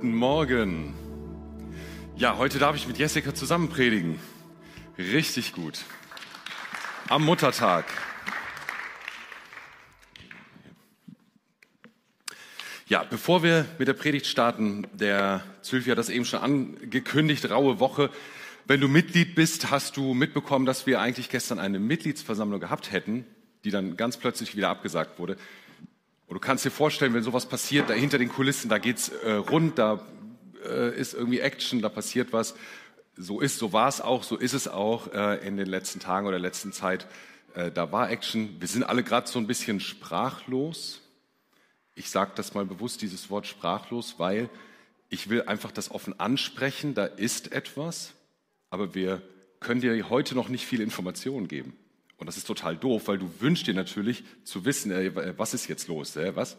Guten Morgen. Ja, heute darf ich mit Jessica zusammen predigen. Richtig gut. Am Muttertag. Ja, bevor wir mit der Predigt starten, der Sylvia hat das eben schon angekündigt, raue Woche. Wenn du Mitglied bist, hast du mitbekommen, dass wir eigentlich gestern eine Mitgliedsversammlung gehabt hätten, die dann ganz plötzlich wieder abgesagt wurde. Und du kannst dir vorstellen, wenn sowas passiert, da hinter den Kulissen, da geht's äh, rund, da äh, ist irgendwie Action, da passiert was. So ist, so war es auch, so ist es auch äh, in den letzten Tagen oder letzten Zeit. Äh, da war Action. Wir sind alle gerade so ein bisschen sprachlos. Ich sage das mal bewusst, dieses Wort sprachlos, weil ich will einfach das offen ansprechen. Da ist etwas, aber wir können dir heute noch nicht viel Informationen geben. Und das ist total doof, weil du wünschst dir natürlich zu wissen, äh, was ist jetzt los, äh, was?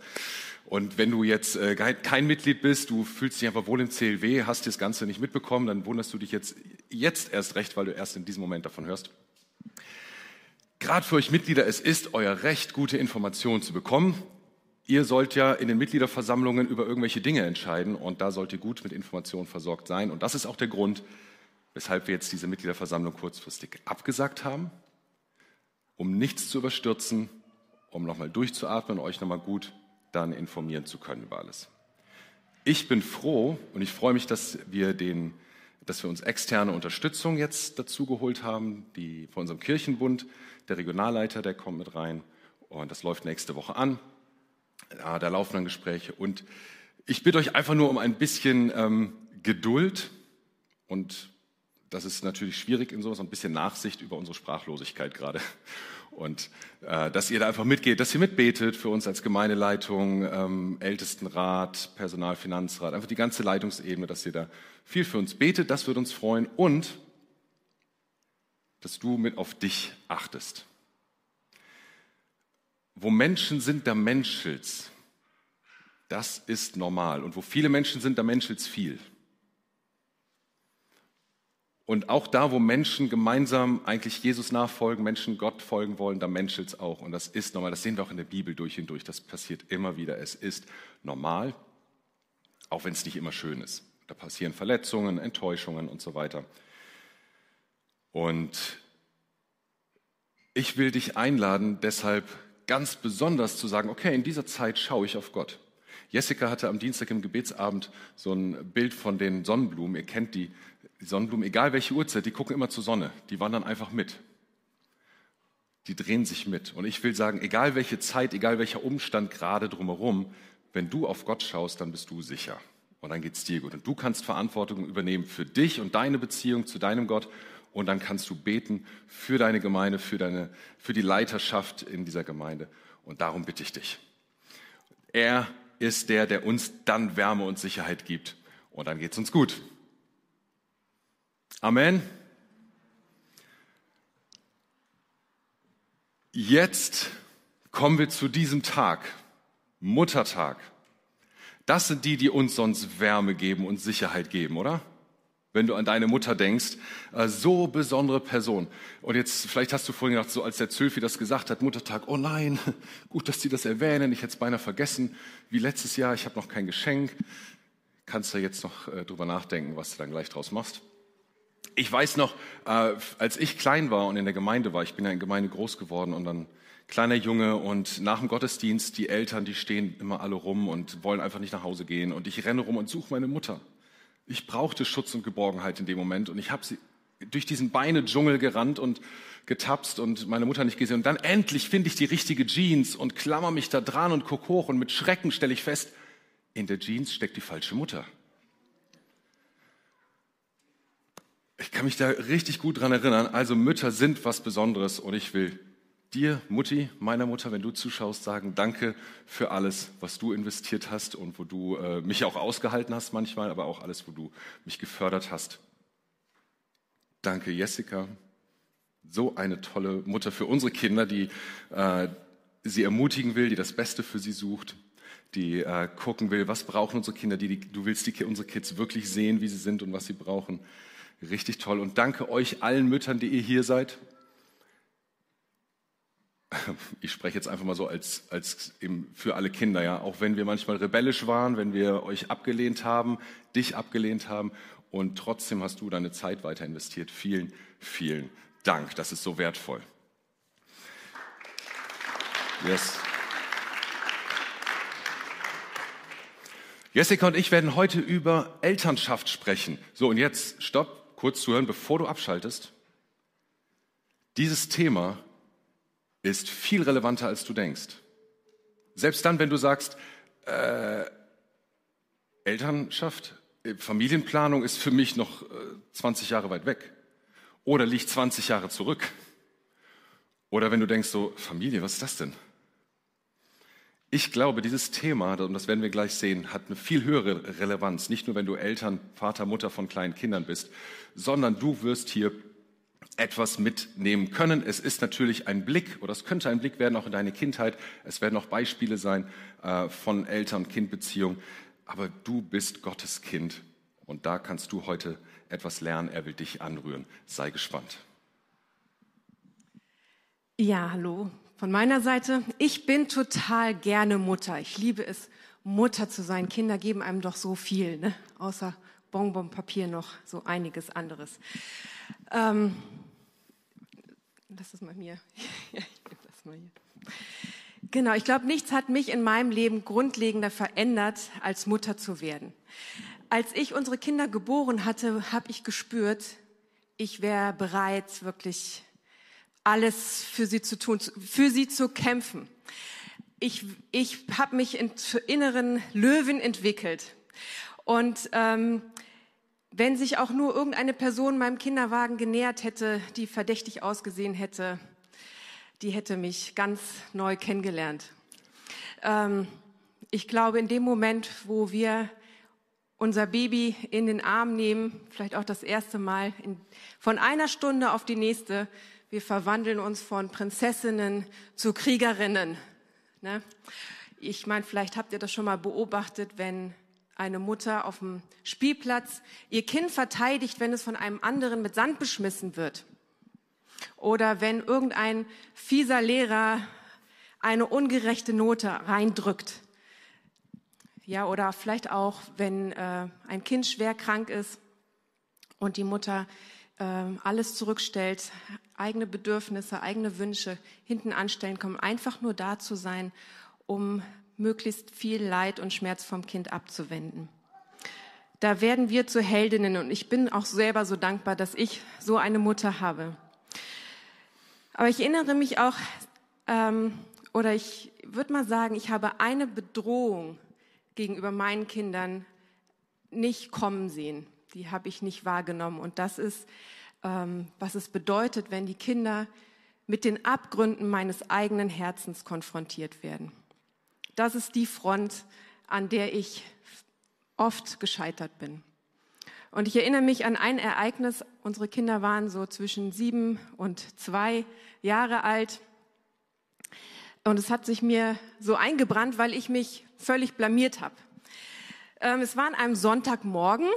Und wenn du jetzt äh, kein Mitglied bist, du fühlst dich einfach wohl im CLW, hast das Ganze nicht mitbekommen, dann wunderst du dich jetzt, jetzt erst recht, weil du erst in diesem Moment davon hörst. Gerade für euch Mitglieder, es ist euer Recht, gute Informationen zu bekommen. Ihr sollt ja in den Mitgliederversammlungen über irgendwelche Dinge entscheiden und da sollt ihr gut mit Informationen versorgt sein. Und das ist auch der Grund, weshalb wir jetzt diese Mitgliederversammlung kurzfristig abgesagt haben um nichts zu überstürzen, um nochmal durchzuatmen und euch nochmal gut dann informieren zu können über alles. Ich bin froh und ich freue mich, dass wir, den, dass wir uns externe Unterstützung jetzt dazu geholt haben, die von unserem Kirchenbund, der Regionalleiter, der kommt mit rein und das läuft nächste Woche an. Ja, da laufen dann Gespräche und ich bitte euch einfach nur um ein bisschen ähm, Geduld und das ist natürlich schwierig in sowas, ein bisschen Nachsicht über unsere Sprachlosigkeit gerade. Und äh, dass ihr da einfach mitgeht, dass ihr mitbetet für uns als Gemeindeleitung, ähm, Ältestenrat, Personalfinanzrat, einfach die ganze Leitungsebene, dass ihr da viel für uns betet, das würde uns freuen. Und dass du mit auf dich achtest. Wo Menschen sind, da menschelt's. Das ist normal. Und wo viele Menschen sind, da menschelt's viel. Und auch da, wo Menschen gemeinsam eigentlich Jesus nachfolgen, Menschen Gott folgen wollen, da menschelt es auch. Und das ist normal. Das sehen wir auch in der Bibel durch und durch. Das passiert immer wieder. Es ist normal, auch wenn es nicht immer schön ist. Da passieren Verletzungen, Enttäuschungen und so weiter. Und ich will dich einladen, deshalb ganz besonders zu sagen, okay, in dieser Zeit schaue ich auf Gott. Jessica hatte am Dienstag im Gebetsabend so ein Bild von den Sonnenblumen. Ihr kennt die die Sonnenblumen, egal welche Uhrzeit, die gucken immer zur Sonne. Die wandern einfach mit. Die drehen sich mit. Und ich will sagen, egal welche Zeit, egal welcher Umstand gerade drumherum, wenn du auf Gott schaust, dann bist du sicher. Und dann geht's dir gut. Und du kannst Verantwortung übernehmen für dich und deine Beziehung zu deinem Gott. Und dann kannst du beten für deine Gemeinde, für, deine, für die Leiterschaft in dieser Gemeinde. Und darum bitte ich dich. Er ist der, der uns dann Wärme und Sicherheit gibt. Und dann geht's uns gut. Amen. Jetzt kommen wir zu diesem Tag, Muttertag. Das sind die, die uns sonst Wärme geben und Sicherheit geben, oder? Wenn du an deine Mutter denkst, äh, so besondere Person. Und jetzt, vielleicht hast du vorhin gedacht, so als der Zülfi das gesagt hat, Muttertag, oh nein, gut, dass die das erwähnen, ich hätte es beinahe vergessen, wie letztes Jahr, ich habe noch kein Geschenk. Kannst du jetzt noch äh, drüber nachdenken, was du dann gleich draus machst? Ich weiß noch, äh, als ich klein war und in der Gemeinde war, ich bin ja in der Gemeinde groß geworden und dann kleiner Junge und nach dem Gottesdienst, die Eltern, die stehen immer alle rum und wollen einfach nicht nach Hause gehen und ich renne rum und suche meine Mutter. Ich brauchte Schutz und Geborgenheit in dem Moment und ich habe sie durch diesen Beine-Dschungel gerannt und getapst und meine Mutter nicht gesehen. Und dann endlich finde ich die richtige Jeans und klammer mich da dran und guck hoch und mit Schrecken stelle ich fest, in der Jeans steckt die falsche Mutter. Ich kann mich da richtig gut dran erinnern. Also Mütter sind was Besonderes und ich will dir, Mutti, meiner Mutter, wenn du zuschaust, sagen, danke für alles, was du investiert hast und wo du äh, mich auch ausgehalten hast manchmal, aber auch alles, wo du mich gefördert hast. Danke, Jessica. So eine tolle Mutter für unsere Kinder, die äh, sie ermutigen will, die das Beste für sie sucht, die äh, gucken will, was brauchen unsere Kinder, die, die, du willst die, unsere Kids wirklich sehen, wie sie sind und was sie brauchen. Richtig toll. Und danke euch allen Müttern, die ihr hier seid. ich spreche jetzt einfach mal so als, als für alle Kinder, ja, auch wenn wir manchmal rebellisch waren, wenn wir euch abgelehnt haben, dich abgelehnt haben und trotzdem hast du deine Zeit weiter investiert. Vielen, vielen Dank. Das ist so wertvoll. Yes. Jessica und ich werden heute über Elternschaft sprechen. So, und jetzt stopp, kurz zuhören, bevor du abschaltest. Dieses Thema ist viel relevanter, als du denkst. Selbst dann, wenn du sagst, äh, Elternschaft, äh, Familienplanung ist für mich noch äh, 20 Jahre weit weg oder liegt 20 Jahre zurück. Oder wenn du denkst, so, Familie, was ist das denn? Ich glaube, dieses Thema, und das werden wir gleich sehen, hat eine viel höhere Relevanz. Nicht nur, wenn du Eltern, Vater, Mutter von kleinen Kindern bist, sondern du wirst hier etwas mitnehmen können. Es ist natürlich ein Blick, oder es könnte ein Blick werden auch in deine Kindheit. Es werden auch Beispiele sein äh, von Eltern-Kind-Beziehungen. Aber du bist Gottes Kind und da kannst du heute etwas lernen. Er will dich anrühren. Sei gespannt. Ja, hallo. Von meiner Seite, ich bin total gerne Mutter. Ich liebe es, Mutter zu sein. Kinder geben einem doch so viel, ne? außer Bonbonpapier noch so einiges anderes. Ähm, das ist mal mir. das mal hier. Genau, ich glaube, nichts hat mich in meinem Leben grundlegender verändert, als Mutter zu werden. Als ich unsere Kinder geboren hatte, habe ich gespürt, ich wäre bereit, wirklich alles für sie zu tun, für sie zu kämpfen. Ich, ich habe mich in, zur inneren Löwen entwickelt. Und ähm, wenn sich auch nur irgendeine Person meinem Kinderwagen genähert hätte, die verdächtig ausgesehen hätte, die hätte mich ganz neu kennengelernt. Ähm, ich glaube, in dem Moment, wo wir unser Baby in den Arm nehmen, vielleicht auch das erste Mal, in, von einer Stunde auf die nächste, wir verwandeln uns von Prinzessinnen zu Kriegerinnen. Ne? Ich meine, vielleicht habt ihr das schon mal beobachtet, wenn eine Mutter auf dem Spielplatz ihr Kind verteidigt, wenn es von einem anderen mit Sand beschmissen wird. Oder wenn irgendein fieser Lehrer eine ungerechte Note reindrückt. Ja, oder vielleicht auch, wenn äh, ein Kind schwer krank ist und die Mutter äh, alles zurückstellt, eigene Bedürfnisse, eigene Wünsche hinten anstellen kommen, einfach nur da zu sein, um möglichst viel Leid und Schmerz vom Kind abzuwenden. Da werden wir zu Heldinnen und ich bin auch selber so dankbar, dass ich so eine Mutter habe. Aber ich erinnere mich auch, ähm, oder ich würde mal sagen, ich habe eine Bedrohung gegenüber meinen Kindern nicht kommen sehen. Die habe ich nicht wahrgenommen. Und das ist, was es bedeutet, wenn die Kinder mit den Abgründen meines eigenen Herzens konfrontiert werden. Das ist die Front, an der ich oft gescheitert bin. Und ich erinnere mich an ein Ereignis. Unsere Kinder waren so zwischen sieben und zwei Jahre alt. Und es hat sich mir so eingebrannt, weil ich mich völlig blamiert habe. Ähm, es war an einem Sonntagmorgen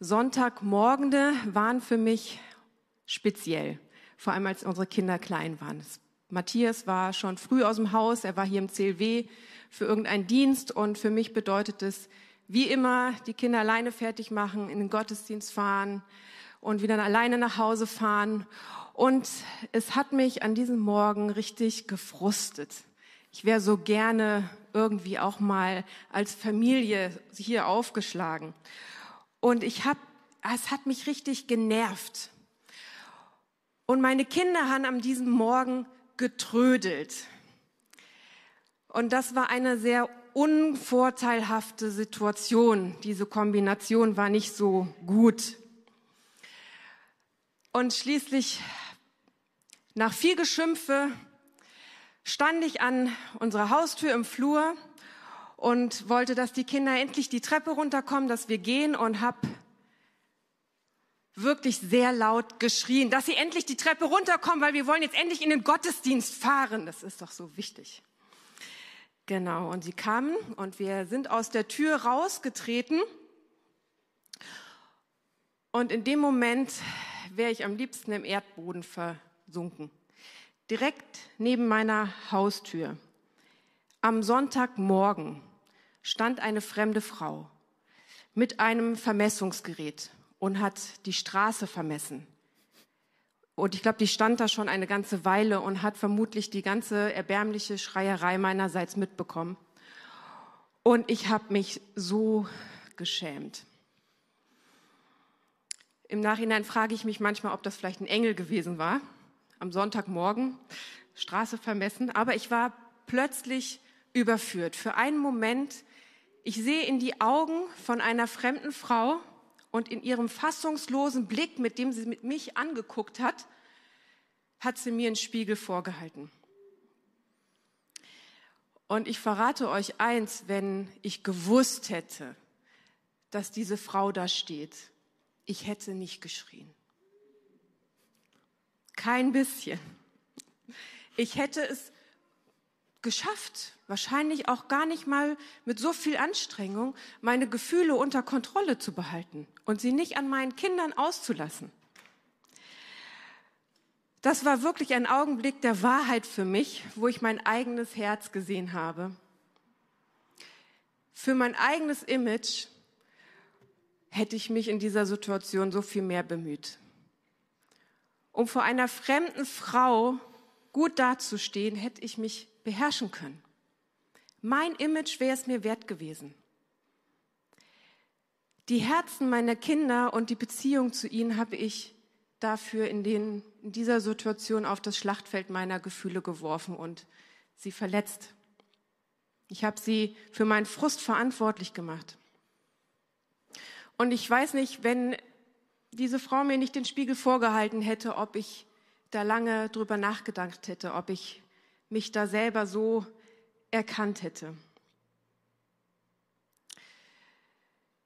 Sonntagmorgende waren für mich speziell, vor allem als unsere Kinder klein waren. Matthias war schon früh aus dem Haus, er war hier im CLW für irgendeinen Dienst und für mich bedeutet es, wie immer, die Kinder alleine fertig machen, in den Gottesdienst fahren und wieder alleine nach Hause fahren. Und es hat mich an diesem Morgen richtig gefrustet. Ich wäre so gerne irgendwie auch mal als Familie hier aufgeschlagen. Und ich habe, es hat mich richtig genervt. Und meine Kinder haben an diesem Morgen getrödelt. Und das war eine sehr unvorteilhafte Situation. Diese Kombination war nicht so gut. Und schließlich, nach viel Geschimpfe, stand ich an unserer Haustür im Flur und wollte, dass die Kinder endlich die Treppe runterkommen, dass wir gehen und habe wirklich sehr laut geschrien, dass sie endlich die Treppe runterkommen, weil wir wollen jetzt endlich in den Gottesdienst fahren. Das ist doch so wichtig. Genau, und sie kamen und wir sind aus der Tür rausgetreten. Und in dem Moment wäre ich am liebsten im Erdboden versunken. direkt neben meiner Haustür. Am Sonntagmorgen stand eine fremde Frau mit einem Vermessungsgerät und hat die Straße vermessen. Und ich glaube, die stand da schon eine ganze Weile und hat vermutlich die ganze erbärmliche Schreierei meinerseits mitbekommen. Und ich habe mich so geschämt. Im Nachhinein frage ich mich manchmal, ob das vielleicht ein Engel gewesen war. Am Sonntagmorgen, Straße vermessen. Aber ich war plötzlich überführt. Für einen Moment, ich sehe in die Augen von einer fremden Frau und in ihrem fassungslosen Blick, mit dem sie mit mich angeguckt hat, hat sie mir einen Spiegel vorgehalten. Und ich verrate euch eins, wenn ich gewusst hätte, dass diese Frau da steht, ich hätte nicht geschrien. Kein bisschen. Ich hätte es geschafft, wahrscheinlich auch gar nicht mal mit so viel Anstrengung, meine Gefühle unter Kontrolle zu behalten und sie nicht an meinen Kindern auszulassen. Das war wirklich ein Augenblick der Wahrheit für mich, wo ich mein eigenes Herz gesehen habe. Für mein eigenes Image hätte ich mich in dieser Situation so viel mehr bemüht. Um vor einer fremden Frau gut dazustehen, hätte ich mich beherrschen können. Mein Image wäre es mir wert gewesen. Die Herzen meiner Kinder und die Beziehung zu ihnen habe ich dafür in, den, in dieser Situation auf das Schlachtfeld meiner Gefühle geworfen und sie verletzt. Ich habe sie für meinen Frust verantwortlich gemacht. Und ich weiß nicht, wenn diese Frau mir nicht den Spiegel vorgehalten hätte, ob ich da lange drüber nachgedacht hätte, ob ich mich da selber so erkannt hätte.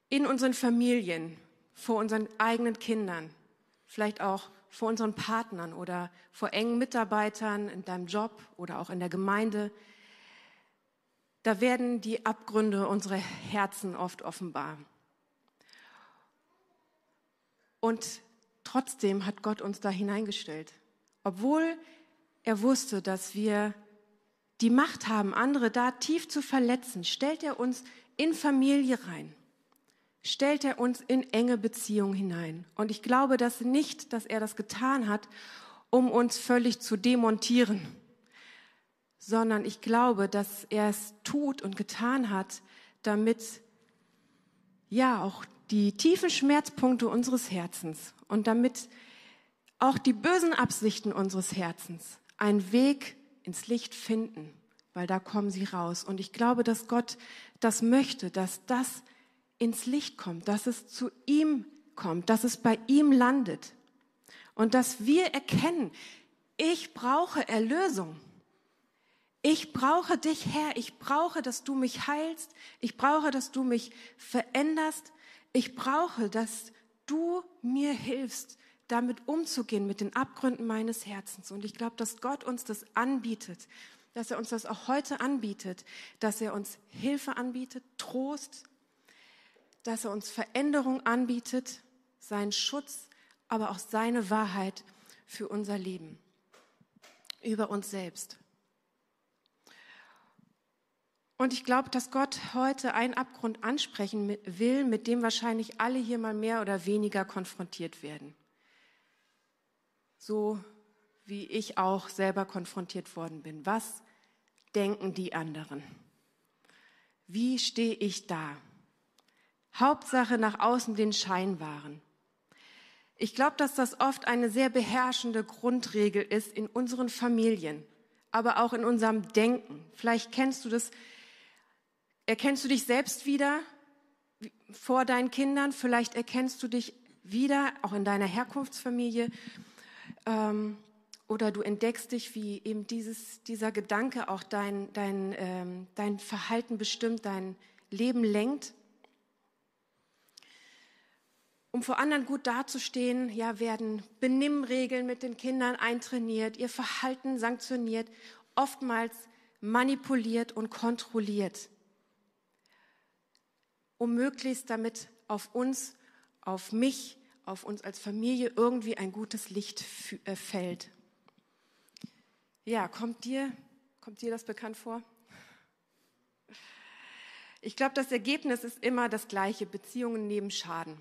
In unseren Familien, vor unseren eigenen Kindern, vielleicht auch vor unseren Partnern oder vor engen Mitarbeitern in deinem Job oder auch in der Gemeinde, da werden die Abgründe unserer Herzen oft offenbar. Und trotzdem hat Gott uns da hineingestellt. Obwohl er wusste, dass wir die Macht haben, andere da tief zu verletzen, stellt er uns in Familie rein. Stellt er uns in enge Beziehungen hinein. Und ich glaube dass nicht, dass er das getan hat, um uns völlig zu demontieren, sondern ich glaube, dass er es tut und getan hat, damit ja auch die tiefen Schmerzpunkte unseres Herzens und damit auch die bösen Absichten unseres Herzens einen Weg ins Licht finden, weil da kommen sie raus. Und ich glaube, dass Gott das möchte, dass das ins Licht kommt, dass es zu ihm kommt, dass es bei ihm landet und dass wir erkennen, ich brauche Erlösung. Ich brauche dich, Herr. Ich brauche, dass du mich heilst. Ich brauche, dass du mich veränderst. Ich brauche, dass du mir hilfst, damit umzugehen, mit den Abgründen meines Herzens. Und ich glaube, dass Gott uns das anbietet, dass er uns das auch heute anbietet, dass er uns Hilfe anbietet, Trost, dass er uns Veränderung anbietet, seinen Schutz, aber auch seine Wahrheit für unser Leben, über uns selbst. Und ich glaube, dass Gott heute einen Abgrund ansprechen will, mit dem wahrscheinlich alle hier mal mehr oder weniger konfrontiert werden so wie ich auch selber konfrontiert worden bin. Was denken die anderen? Wie stehe ich da? Hauptsache nach außen den Schein wahren. Ich glaube, dass das oft eine sehr beherrschende Grundregel ist in unseren Familien, aber auch in unserem Denken. Vielleicht kennst du das, erkennst du dich selbst wieder vor deinen Kindern, vielleicht erkennst du dich wieder auch in deiner Herkunftsfamilie ähm, oder du entdeckst dich, wie eben dieses, dieser Gedanke auch dein, dein, ähm, dein Verhalten bestimmt, dein Leben lenkt. Um vor anderen gut dazustehen, ja, werden Benimmregeln mit den Kindern eintrainiert, ihr Verhalten sanktioniert, oftmals manipuliert und kontrolliert, um möglichst damit auf uns, auf mich auf uns als Familie irgendwie ein gutes Licht äh, fällt. Ja, kommt dir, kommt dir das bekannt vor? Ich glaube, das Ergebnis ist immer das gleiche, Beziehungen neben Schaden.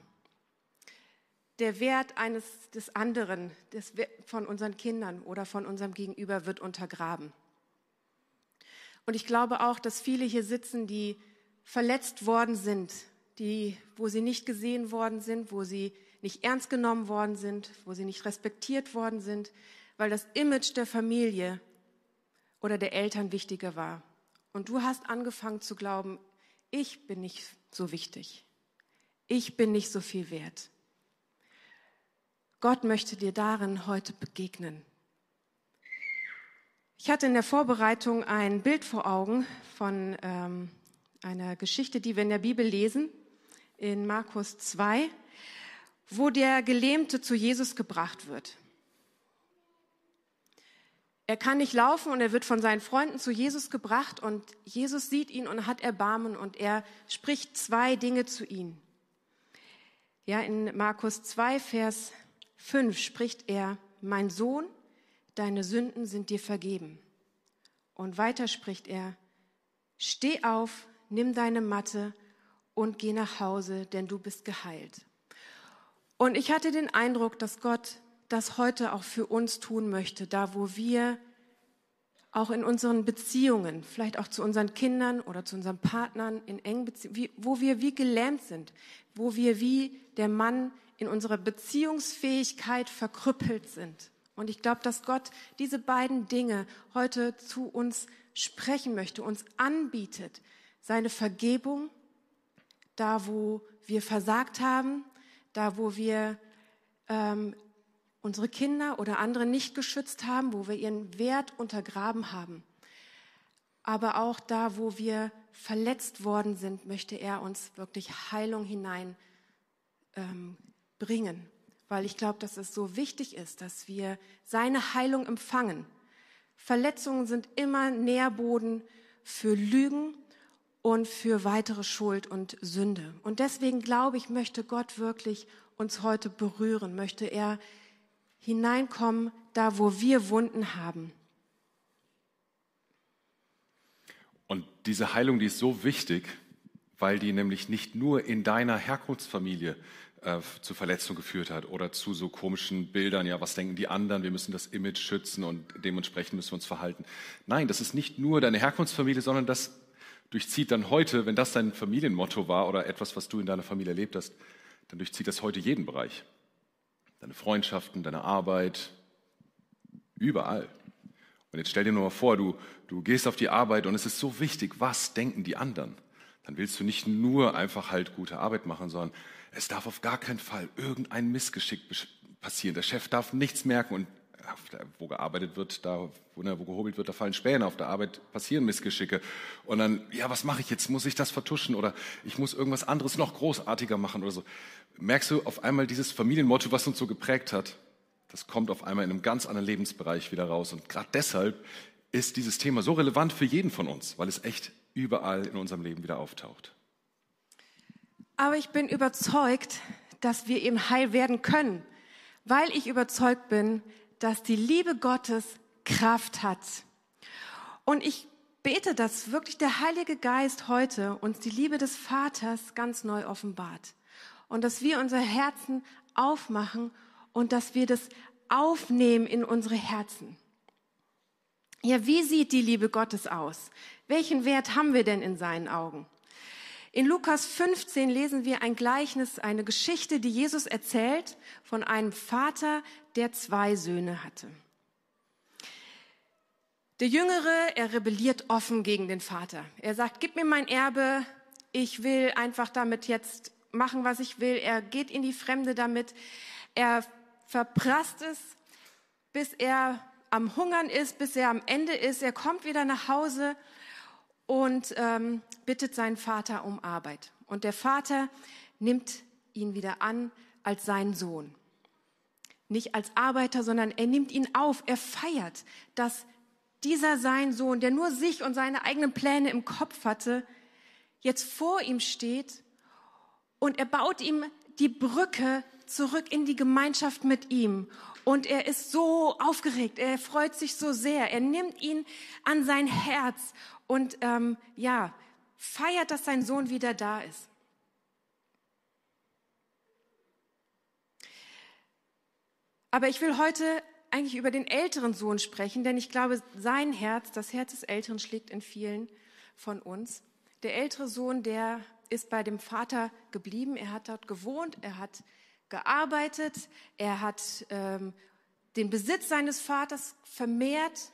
Der Wert eines des anderen, des, von unseren Kindern oder von unserem Gegenüber wird untergraben. Und ich glaube auch, dass viele hier sitzen, die verletzt worden sind, die, wo sie nicht gesehen worden sind, wo sie nicht ernst genommen worden sind, wo sie nicht respektiert worden sind, weil das Image der Familie oder der Eltern wichtiger war. Und du hast angefangen zu glauben, ich bin nicht so wichtig. Ich bin nicht so viel wert. Gott möchte dir darin heute begegnen. Ich hatte in der Vorbereitung ein Bild vor Augen von ähm, einer Geschichte, die wir in der Bibel lesen, in Markus 2, wo der Gelähmte zu Jesus gebracht wird. Er kann nicht laufen und er wird von seinen Freunden zu Jesus gebracht und Jesus sieht ihn und hat Erbarmen und er spricht zwei Dinge zu ihm. Ja, in Markus 2, Vers 5 spricht er, mein Sohn, deine Sünden sind dir vergeben. Und weiter spricht er, steh auf, nimm deine Matte und geh nach Hause, denn du bist geheilt. Und ich hatte den Eindruck, dass Gott das heute auch für uns tun möchte, da wo wir auch in unseren Beziehungen, vielleicht auch zu unseren Kindern oder zu unseren Partnern in engen Beziehungen, wo wir wie gelähmt sind, wo wir wie der Mann in unserer Beziehungsfähigkeit verkrüppelt sind. Und ich glaube, dass Gott diese beiden Dinge heute zu uns sprechen möchte, uns anbietet. Seine Vergebung, da wo wir versagt haben, da wo wir ähm, unsere Kinder oder andere nicht geschützt haben, wo wir ihren Wert untergraben haben. Aber auch da, wo wir verletzt worden sind, möchte er uns wirklich Heilung hinein ähm. Weil ich glaube, dass es so wichtig ist, dass wir seine Heilung empfangen. Verletzungen sind immer Nährboden für Lügen und für weitere Schuld und Sünde. Und deswegen glaube ich, möchte Gott wirklich uns heute berühren, möchte er hineinkommen, da wo wir Wunden haben. Und diese Heilung, die ist so wichtig, weil die nämlich nicht nur in deiner Herkunftsfamilie äh, zu Verletzungen geführt hat oder zu so komischen Bildern, ja, was denken die anderen, wir müssen das Image schützen und dementsprechend müssen wir uns verhalten. Nein, das ist nicht nur deine Herkunftsfamilie, sondern das durchzieht dann heute, wenn das dein Familienmotto war oder etwas, was du in deiner Familie erlebt hast, dann durchzieht das heute jeden Bereich deine Freundschaften, deine Arbeit, überall. Und jetzt stell dir nur mal vor, du, du gehst auf die Arbeit und es ist so wichtig, was denken die anderen? Dann willst du nicht nur einfach halt gute Arbeit machen, sondern es darf auf gar keinen Fall irgendein Missgeschick passieren. Der Chef darf nichts merken und wo gearbeitet wird, da, wo, ne, wo gehobelt wird, da fallen Späne. Auf der Arbeit passieren Missgeschicke. Und dann, ja, was mache ich jetzt? Muss ich das vertuschen oder ich muss irgendwas anderes noch großartiger machen oder so? Merkst du auf einmal dieses Familienmotto, was uns so geprägt hat? Das kommt auf einmal in einem ganz anderen Lebensbereich wieder raus. Und gerade deshalb ist dieses Thema so relevant für jeden von uns, weil es echt überall in unserem Leben wieder auftaucht. Aber ich bin überzeugt, dass wir eben heil werden können, weil ich überzeugt bin, dass die Liebe Gottes Kraft hat. Und ich bete, dass wirklich der Heilige Geist heute uns die Liebe des Vaters ganz neu offenbart. Und dass wir unser Herzen aufmachen und dass wir das aufnehmen in unsere Herzen. Ja, wie sieht die Liebe Gottes aus? Welchen Wert haben wir denn in seinen Augen? In Lukas 15 lesen wir ein Gleichnis, eine Geschichte, die Jesus erzählt von einem Vater, der zwei Söhne hatte. Der Jüngere, er rebelliert offen gegen den Vater. Er sagt, gib mir mein Erbe, ich will einfach damit jetzt machen, was ich will. Er geht in die Fremde damit. Er verprasst es, bis er am Hungern ist, bis er am Ende ist. Er kommt wieder nach Hause und ähm, bittet seinen Vater um Arbeit. Und der Vater nimmt ihn wieder an als seinen Sohn. Nicht als Arbeiter, sondern er nimmt ihn auf. Er feiert, dass dieser sein Sohn, der nur sich und seine eigenen Pläne im Kopf hatte, jetzt vor ihm steht und er baut ihm die Brücke zurück in die Gemeinschaft mit ihm Und er ist so aufgeregt, er freut sich so sehr, er nimmt ihn an sein Herz und ähm, ja, feiert, dass sein Sohn wieder da ist. Aber ich will heute eigentlich über den älteren Sohn sprechen, denn ich glaube, sein Herz, das Herz des Älteren schlägt in vielen von uns. Der ältere Sohn, der ist bei dem Vater geblieben, er hat dort gewohnt, er hat gearbeitet, er hat ähm, den Besitz seines Vaters vermehrt,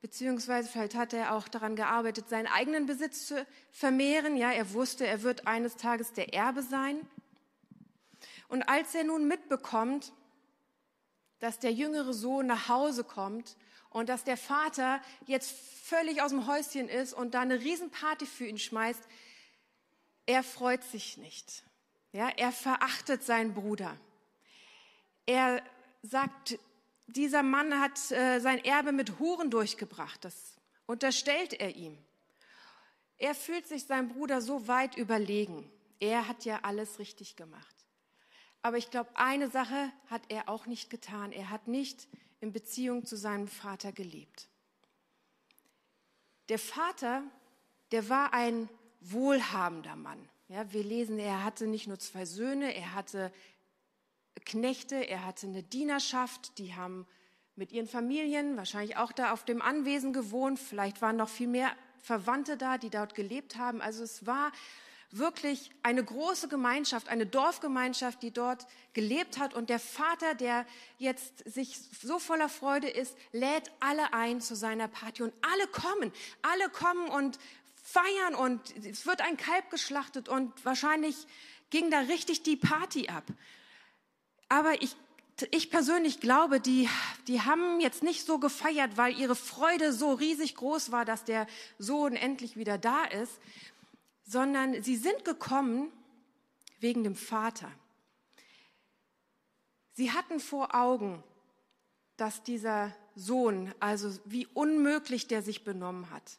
beziehungsweise vielleicht hat er auch daran gearbeitet, seinen eigenen Besitz zu vermehren. Ja, er wusste, er wird eines Tages der Erbe sein. Und als er nun mitbekommt, dass der jüngere Sohn nach Hause kommt und dass der Vater jetzt völlig aus dem Häuschen ist und da eine Riesenparty für ihn schmeißt, er freut sich nicht. Ja, er verachtet seinen Bruder. Er sagt, dieser Mann hat äh, sein Erbe mit Huren durchgebracht. Das unterstellt er ihm. Er fühlt sich seinem Bruder so weit überlegen. Er hat ja alles richtig gemacht. Aber ich glaube, eine Sache hat er auch nicht getan. Er hat nicht in Beziehung zu seinem Vater gelebt. Der Vater, der war ein wohlhabender Mann. Ja, wir lesen, er hatte nicht nur zwei Söhne, er hatte Knechte, er hatte eine Dienerschaft, die haben mit ihren Familien wahrscheinlich auch da auf dem Anwesen gewohnt. Vielleicht waren noch viel mehr Verwandte da, die dort gelebt haben. Also es war wirklich eine große Gemeinschaft, eine Dorfgemeinschaft, die dort gelebt hat. Und der Vater, der jetzt sich so voller Freude ist, lädt alle ein zu seiner Party. Und alle kommen, alle kommen und feiern und es wird ein Kalb geschlachtet und wahrscheinlich ging da richtig die Party ab. Aber ich ich persönlich glaube, die, die haben jetzt nicht so gefeiert, weil ihre Freude so riesig groß war, dass der Sohn endlich wieder da ist, sondern sie sind gekommen wegen dem Vater. Sie hatten vor Augen, dass dieser Sohn, also wie unmöglich der sich benommen hat,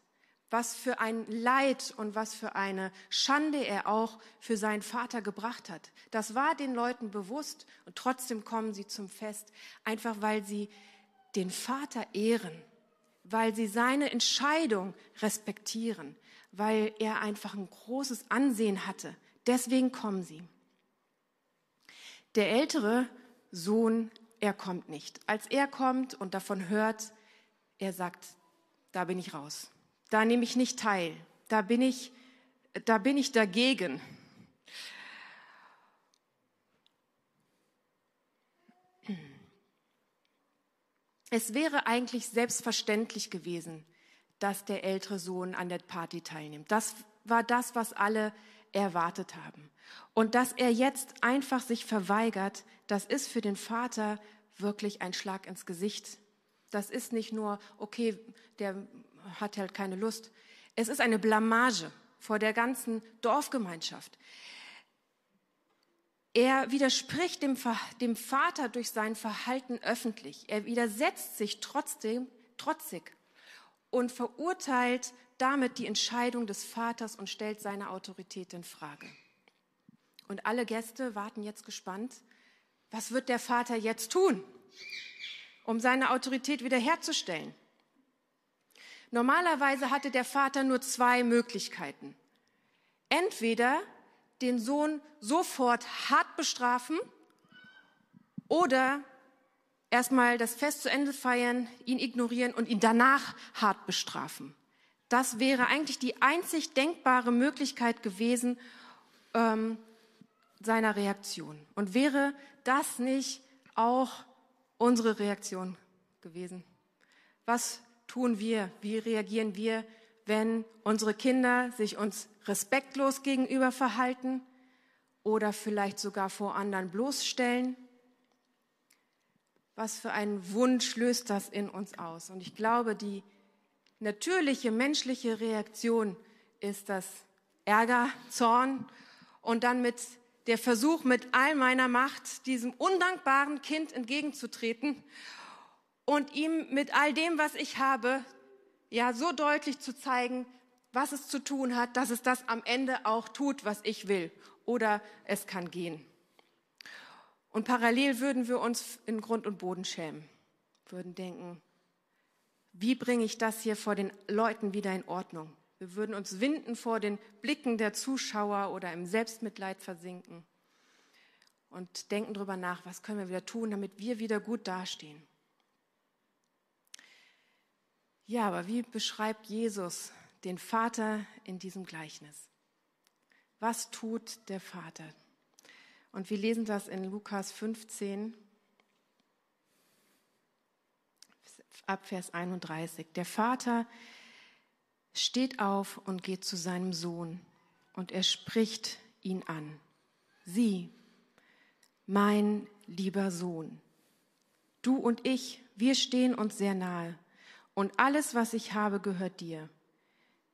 was für ein Leid und was für eine Schande er auch für seinen Vater gebracht hat. Das war den Leuten bewusst und trotzdem kommen sie zum Fest, einfach weil sie den Vater ehren, weil sie seine Entscheidung respektieren, weil er einfach ein großes Ansehen hatte. Deswegen kommen sie. Der ältere Sohn, er kommt nicht. Als er kommt und davon hört, er sagt, da bin ich raus. Da nehme ich nicht teil. Da bin ich, da bin ich dagegen. Es wäre eigentlich selbstverständlich gewesen, dass der ältere Sohn an der Party teilnimmt. Das war das, was alle erwartet haben. Und dass er jetzt einfach sich verweigert, das ist für den Vater wirklich ein Schlag ins Gesicht. Das ist nicht nur, okay, der hat halt keine Lust. Es ist eine Blamage vor der ganzen Dorfgemeinschaft. Er widerspricht dem, dem Vater durch sein Verhalten öffentlich. Er widersetzt sich trotzdem trotzig und verurteilt damit die Entscheidung des Vaters und stellt seine Autorität in Frage. Und alle Gäste warten jetzt gespannt, was wird der Vater jetzt tun, um seine Autorität wiederherzustellen? Normalerweise hatte der Vater nur zwei Möglichkeiten. Entweder den Sohn sofort hart bestrafen oder erstmal das Fest zu Ende feiern, ihn ignorieren und ihn danach hart bestrafen. Das wäre eigentlich die einzig denkbare Möglichkeit gewesen ähm, seiner Reaktion. Und wäre das nicht auch unsere Reaktion gewesen? Was tun wir? Wie reagieren wir, wenn unsere Kinder sich uns respektlos gegenüber verhalten oder vielleicht sogar vor anderen bloßstellen? was für einen Wunsch löst das in uns aus? Und ich glaube, die natürliche menschliche Reaktion ist das Ärger, Zorn und dann mit der Versuch, mit all meiner Macht diesem undankbaren Kind entgegenzutreten und ihm mit all dem, was ich habe, ja, so deutlich zu zeigen, was es zu tun hat, dass es das am Ende auch tut, was ich will. Oder es kann gehen. Und parallel würden wir uns in Grund und Boden schämen, würden denken, wie bringe ich das hier vor den Leuten wieder in Ordnung? Wir würden uns winden vor den Blicken der Zuschauer oder im Selbstmitleid versinken und denken darüber nach, was können wir wieder tun, damit wir wieder gut dastehen. Ja, aber wie beschreibt Jesus den Vater in diesem Gleichnis? Was tut der Vater? Und wir lesen das in Lukas 15 ab Vers 31. Der Vater steht auf und geht zu seinem Sohn und er spricht ihn an. Sieh, mein lieber Sohn, du und ich, wir stehen uns sehr nahe und alles, was ich habe, gehört dir.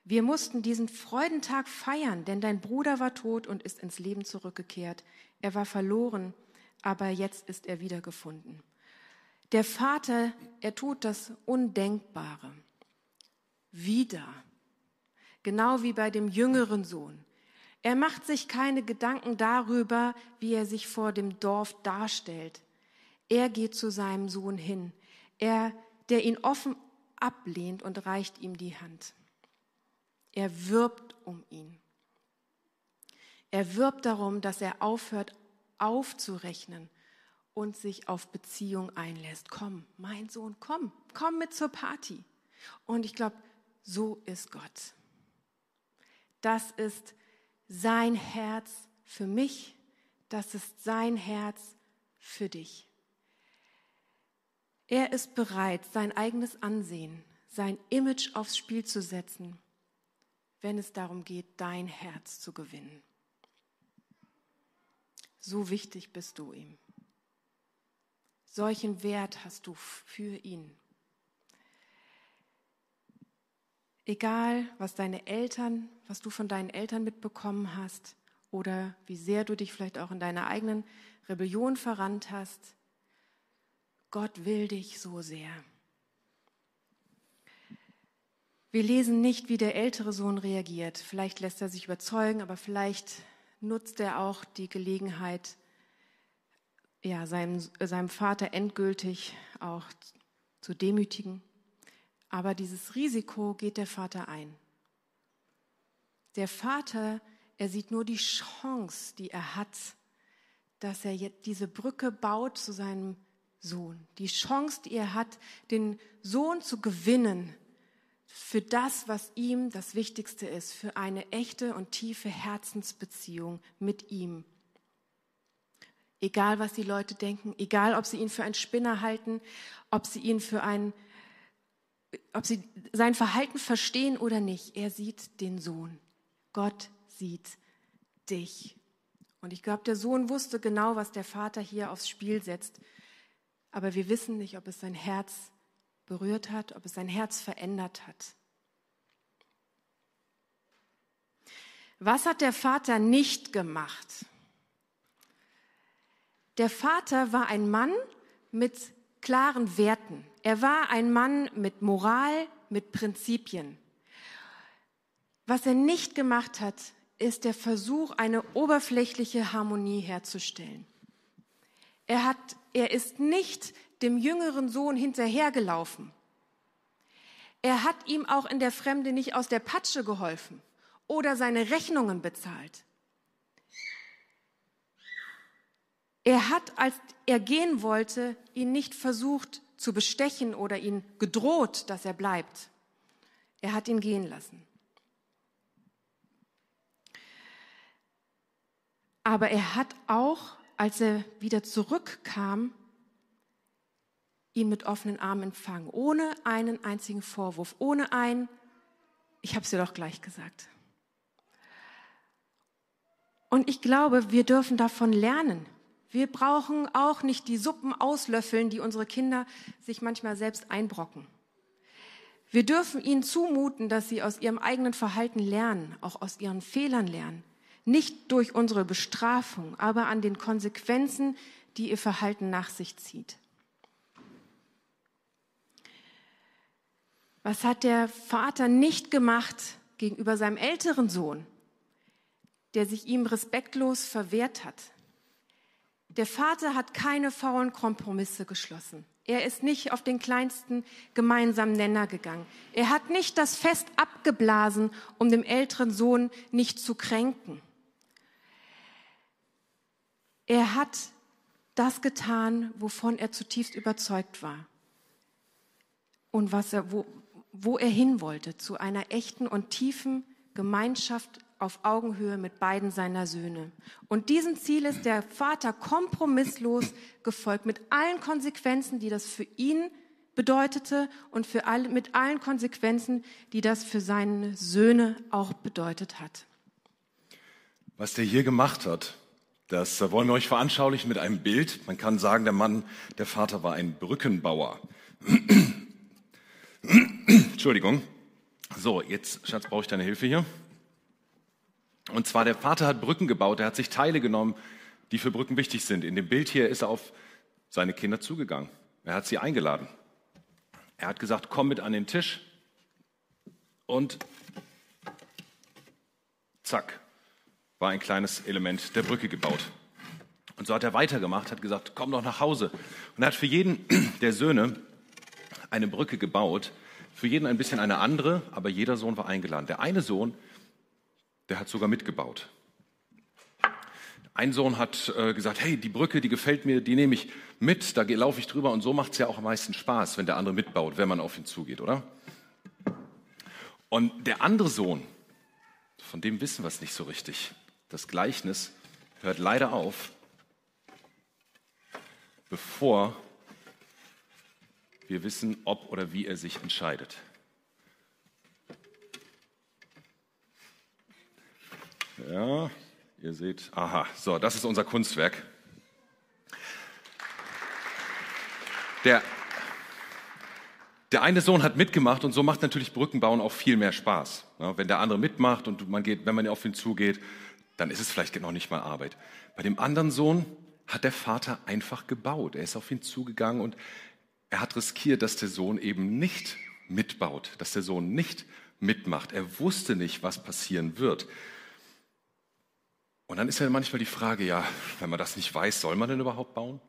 Wir mussten diesen Freudentag feiern, denn dein Bruder war tot und ist ins Leben zurückgekehrt. Er war verloren, aber jetzt ist er wiedergefunden. Der Vater, er tut das Undenkbare. Wieder. Genau wie bei dem jüngeren Sohn. Er macht sich keine Gedanken darüber, wie er sich vor dem Dorf darstellt. Er geht zu seinem Sohn hin, er, der ihn offen ablehnt und reicht ihm die Hand. Er wirbt um ihn. Er wirbt darum, dass er aufhört aufzurechnen und sich auf Beziehung einlässt. Komm, mein Sohn, komm, komm mit zur Party. Und ich glaube, so ist Gott. Das ist sein Herz für mich, das ist sein Herz für dich. Er ist bereit, sein eigenes Ansehen, sein Image aufs Spiel zu setzen, wenn es darum geht, dein Herz zu gewinnen. So wichtig bist du ihm. Solchen Wert hast du für ihn. Egal, was deine Eltern, was du von deinen Eltern mitbekommen hast oder wie sehr du dich vielleicht auch in deiner eigenen Rebellion verrannt hast, Gott will dich so sehr. Wir lesen nicht, wie der ältere Sohn reagiert. Vielleicht lässt er sich überzeugen, aber vielleicht nutzt er auch die Gelegenheit, ja, seinem, seinem Vater endgültig auch zu demütigen. Aber dieses Risiko geht der Vater ein. Der Vater, er sieht nur die Chance, die er hat, dass er jetzt diese Brücke baut zu seinem Sohn. Die Chance, die er hat, den Sohn zu gewinnen für das, was ihm das Wichtigste ist, für eine echte und tiefe Herzensbeziehung mit ihm. Egal, was die Leute denken, egal, ob sie ihn für einen Spinner halten, ob sie ihn für ein, ob sie sein Verhalten verstehen oder nicht. Er sieht den Sohn. Gott sieht dich. Und ich glaube, der Sohn wusste genau, was der Vater hier aufs Spiel setzt. Aber wir wissen nicht, ob es sein Herz berührt hat, ob es sein Herz verändert hat. Was hat der Vater nicht gemacht? Der Vater war ein Mann mit klaren Werten. Er war ein Mann mit Moral, mit Prinzipien. Was er nicht gemacht hat, ist der Versuch, eine oberflächliche Harmonie herzustellen. Er hat, er ist nicht dem jüngeren Sohn hinterhergelaufen. Er hat ihm auch in der Fremde nicht aus der Patsche geholfen oder seine Rechnungen bezahlt. Er hat, als er gehen wollte, ihn nicht versucht zu bestechen oder ihn gedroht, dass er bleibt. Er hat ihn gehen lassen. Aber er hat auch, als er wieder zurückkam, ihn mit offenen Armen empfangen, ohne einen einzigen Vorwurf, ohne ein, ich habe es dir doch gleich gesagt. Und ich glaube, wir dürfen davon lernen. Wir brauchen auch nicht die Suppen auslöffeln, die unsere Kinder sich manchmal selbst einbrocken. Wir dürfen ihnen zumuten, dass sie aus ihrem eigenen Verhalten lernen, auch aus ihren Fehlern lernen. Nicht durch unsere Bestrafung, aber an den Konsequenzen, die ihr Verhalten nach sich zieht. Was hat der Vater nicht gemacht gegenüber seinem älteren Sohn, der sich ihm respektlos verwehrt hat? Der Vater hat keine faulen Kompromisse geschlossen. Er ist nicht auf den kleinsten gemeinsamen Nenner gegangen. Er hat nicht das Fest abgeblasen, um dem älteren Sohn nicht zu kränken. Er hat das getan, wovon er zutiefst überzeugt war und was er, wo, wo er hin wollte, zu einer echten und tiefen Gemeinschaft auf Augenhöhe mit beiden seiner Söhne. Und diesem Ziel ist der Vater kompromisslos gefolgt, mit allen Konsequenzen, die das für ihn bedeutete und für alle, mit allen Konsequenzen, die das für seine Söhne auch bedeutet hat. Was der hier gemacht hat, das wollen wir euch veranschaulichen mit einem Bild. Man kann sagen, der Mann, der Vater war ein Brückenbauer. Entschuldigung. So, jetzt, Schatz, brauche ich deine Hilfe hier. Und zwar, der Vater hat Brücken gebaut, er hat sich Teile genommen, die für Brücken wichtig sind. In dem Bild hier ist er auf seine Kinder zugegangen. Er hat sie eingeladen. Er hat gesagt, komm mit an den Tisch. Und zack, war ein kleines Element der Brücke gebaut. Und so hat er weitergemacht, hat gesagt, komm doch nach Hause. Und er hat für jeden der Söhne eine Brücke gebaut, für jeden ein bisschen eine andere, aber jeder Sohn war eingeladen. Der eine Sohn, der hat sogar mitgebaut. Ein Sohn hat äh, gesagt, hey, die Brücke, die gefällt mir, die nehme ich mit, da laufe ich drüber und so macht es ja auch am meisten Spaß, wenn der andere mitbaut, wenn man auf ihn zugeht, oder? Und der andere Sohn, von dem wissen wir es nicht so richtig. Das Gleichnis hört leider auf, bevor wir wissen, ob oder wie er sich entscheidet. Ja, ihr seht, aha, so, das ist unser Kunstwerk. Der, der eine Sohn hat mitgemacht und so macht natürlich Brückenbauen auch viel mehr Spaß. Wenn der andere mitmacht und man geht, wenn man auf ihn zugeht, dann ist es vielleicht noch nicht mal Arbeit. Bei dem anderen Sohn hat der Vater einfach gebaut. Er ist auf ihn zugegangen und er hat riskiert, dass der Sohn eben nicht mitbaut, dass der Sohn nicht mitmacht. Er wusste nicht, was passieren wird. Und dann ist ja manchmal die Frage, ja, wenn man das nicht weiß, soll man denn überhaupt bauen?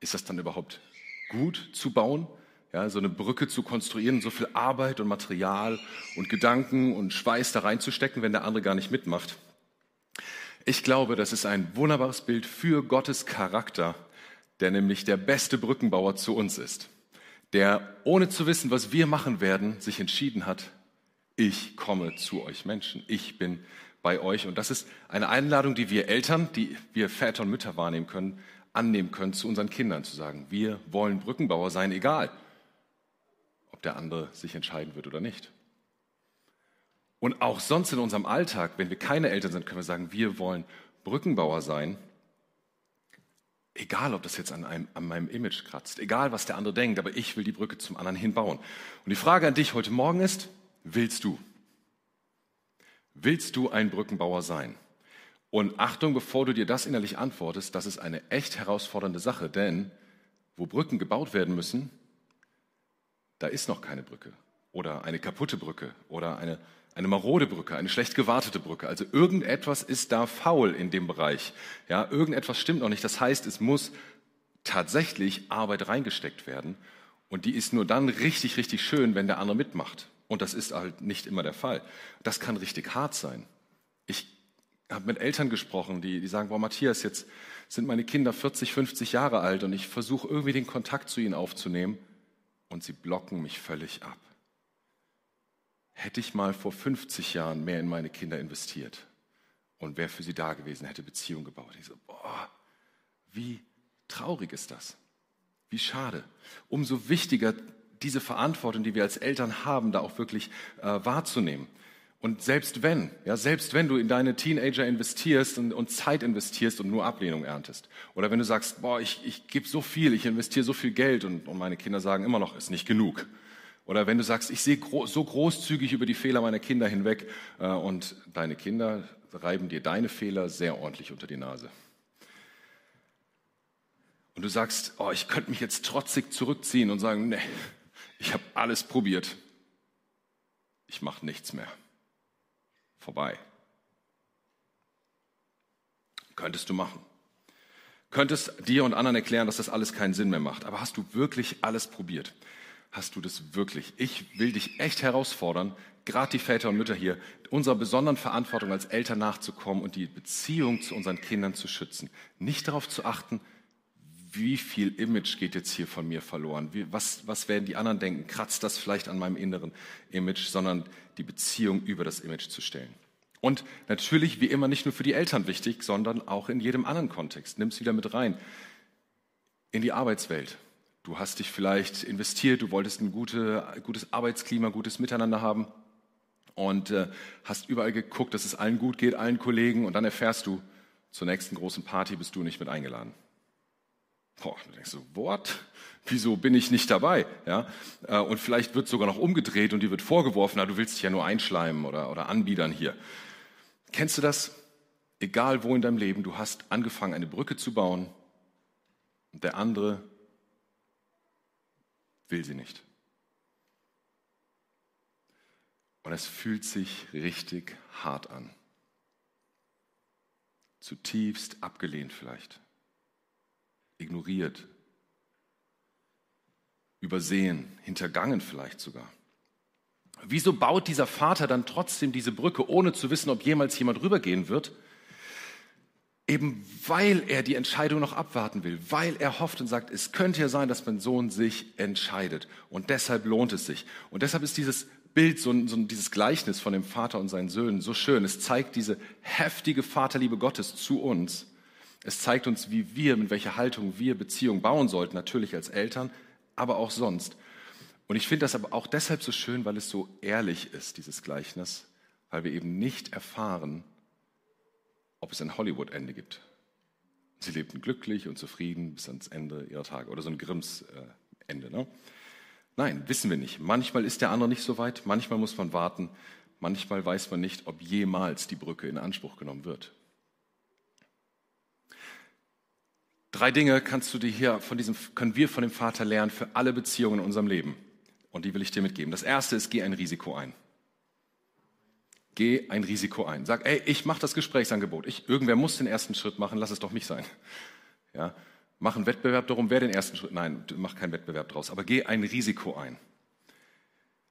Ist das dann überhaupt gut zu bauen? Ja, so eine Brücke zu konstruieren, so viel Arbeit und Material und Gedanken und Schweiß da reinzustecken, wenn der andere gar nicht mitmacht. Ich glaube, das ist ein wunderbares Bild für Gottes Charakter, der nämlich der beste Brückenbauer zu uns ist, der ohne zu wissen, was wir machen werden, sich entschieden hat, ich komme zu euch Menschen, ich bin bei euch. Und das ist eine Einladung, die wir Eltern, die wir Väter und Mütter wahrnehmen können, annehmen können, zu unseren Kindern zu sagen, wir wollen Brückenbauer sein, egal, ob der andere sich entscheiden wird oder nicht. Und auch sonst in unserem Alltag, wenn wir keine Eltern sind, können wir sagen, wir wollen Brückenbauer sein. Egal, ob das jetzt an, einem, an meinem Image kratzt, egal, was der andere denkt, aber ich will die Brücke zum anderen hinbauen. Und die Frage an dich heute Morgen ist, willst du? Willst du ein Brückenbauer sein? Und Achtung, bevor du dir das innerlich antwortest, das ist eine echt herausfordernde Sache, denn wo Brücken gebaut werden müssen, da ist noch keine Brücke oder eine kaputte Brücke oder eine eine marode Brücke, eine schlecht gewartete Brücke. Also irgendetwas ist da faul in dem Bereich. Ja, irgendetwas stimmt noch nicht. Das heißt, es muss tatsächlich Arbeit reingesteckt werden. Und die ist nur dann richtig, richtig schön, wenn der andere mitmacht. Und das ist halt nicht immer der Fall. Das kann richtig hart sein. Ich habe mit Eltern gesprochen, die, die sagen, boah, Matthias, jetzt sind meine Kinder 40, 50 Jahre alt und ich versuche irgendwie den Kontakt zu ihnen aufzunehmen und sie blocken mich völlig ab hätte ich mal vor 50 Jahren mehr in meine Kinder investiert und wäre für sie da gewesen, hätte Beziehung gebaut. Ich so, boah, wie traurig ist das? Wie schade. Umso wichtiger, diese Verantwortung, die wir als Eltern haben, da auch wirklich äh, wahrzunehmen. Und selbst wenn, ja, selbst wenn du in deine Teenager investierst und, und Zeit investierst und nur Ablehnung erntest, oder wenn du sagst, boah, ich, ich gebe so viel, ich investiere so viel Geld und, und meine Kinder sagen immer noch, ist nicht genug, oder wenn du sagst, ich sehe so großzügig über die Fehler meiner Kinder hinweg äh, und deine Kinder reiben dir deine Fehler sehr ordentlich unter die Nase. Und du sagst, oh, ich könnte mich jetzt trotzig zurückziehen und sagen, nee, ich habe alles probiert. Ich mache nichts mehr. Vorbei. Könntest du machen. könntest dir und anderen erklären, dass das alles keinen Sinn mehr macht. Aber hast du wirklich alles probiert? Hast du das wirklich? Ich will dich echt herausfordern, gerade die Väter und Mütter hier, unserer besonderen Verantwortung als Eltern nachzukommen und die Beziehung zu unseren Kindern zu schützen. Nicht darauf zu achten, wie viel Image geht jetzt hier von mir verloren? Wie, was, was werden die anderen denken? Kratzt das vielleicht an meinem inneren Image, sondern die Beziehung über das Image zu stellen. Und natürlich, wie immer, nicht nur für die Eltern wichtig, sondern auch in jedem anderen Kontext. Nimm es wieder mit rein. In die Arbeitswelt. Du hast dich vielleicht investiert, du wolltest ein gute, gutes Arbeitsklima, gutes Miteinander haben und äh, hast überall geguckt, dass es allen gut geht, allen Kollegen und dann erfährst du, zur nächsten großen Party bist du nicht mit eingeladen. Boah, du denkst so, what? Wieso bin ich nicht dabei? Ja? Äh, und vielleicht wird sogar noch umgedreht und dir wird vorgeworfen, na, du willst dich ja nur einschleimen oder, oder anbiedern hier. Kennst du das? Egal wo in deinem Leben, du hast angefangen, eine Brücke zu bauen und der andere will sie nicht. Und es fühlt sich richtig hart an. Zutiefst abgelehnt vielleicht ignoriert, übersehen, hintergangen vielleicht sogar. Wieso baut dieser Vater dann trotzdem diese Brücke, ohne zu wissen, ob jemals jemand rübergehen wird? Eben weil er die Entscheidung noch abwarten will, weil er hofft und sagt, es könnte ja sein, dass mein Sohn sich entscheidet. Und deshalb lohnt es sich. Und deshalb ist dieses Bild, so, so dieses Gleichnis von dem Vater und seinen Söhnen so schön. Es zeigt diese heftige Vaterliebe Gottes zu uns es zeigt uns, wie wir, mit welcher Haltung wir Beziehungen bauen sollten, natürlich als Eltern, aber auch sonst. Und ich finde das aber auch deshalb so schön, weil es so ehrlich ist, dieses Gleichnis, weil wir eben nicht erfahren, ob es ein Hollywood-Ende gibt. Sie lebten glücklich und zufrieden bis ans Ende ihrer Tage oder so ein Grimms-Ende. Ne? Nein, wissen wir nicht. Manchmal ist der andere nicht so weit, manchmal muss man warten, manchmal weiß man nicht, ob jemals die Brücke in Anspruch genommen wird. Drei Dinge kannst du dir hier von diesem, können wir von dem Vater lernen für alle Beziehungen in unserem Leben. Und die will ich dir mitgeben. Das erste ist, geh ein Risiko ein. Geh ein Risiko ein. Sag, ey, ich mache das Gesprächsangebot. Ich, irgendwer muss den ersten Schritt machen, lass es doch mich sein. Ja, mach einen Wettbewerb darum, wer den ersten Schritt, nein, mach keinen Wettbewerb draus, aber geh ein Risiko ein.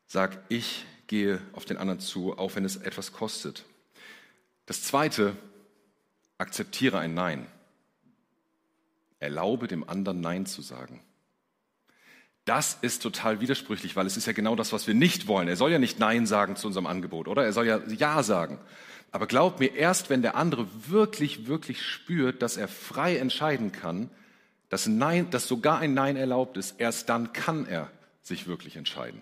Sag, ich gehe auf den anderen zu, auch wenn es etwas kostet. Das zweite, akzeptiere ein Nein. Erlaube dem anderen Nein zu sagen. Das ist total widersprüchlich, weil es ist ja genau das, was wir nicht wollen. Er soll ja nicht Nein sagen zu unserem Angebot, oder? Er soll ja Ja sagen. Aber glaub mir, erst wenn der andere wirklich, wirklich spürt, dass er frei entscheiden kann, dass, Nein, dass sogar ein Nein erlaubt ist, erst dann kann er sich wirklich entscheiden.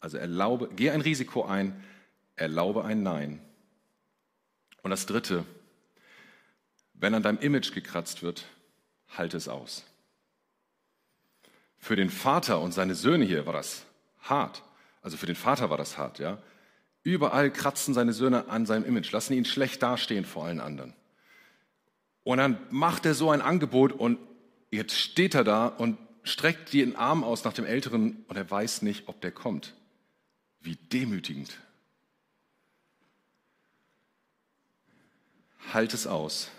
Also erlaube, geh ein Risiko ein, erlaube ein Nein. Und das Dritte, wenn an deinem Image gekratzt wird, halte es aus. Für den Vater und seine Söhne hier war das hart. Also für den Vater war das hart, ja. Überall kratzen seine Söhne an seinem Image, lassen ihn schlecht dastehen vor allen anderen. Und dann macht er so ein Angebot und jetzt steht er da und streckt den Arm aus nach dem Älteren und er weiß nicht, ob der kommt. Wie demütigend. Halt es aus,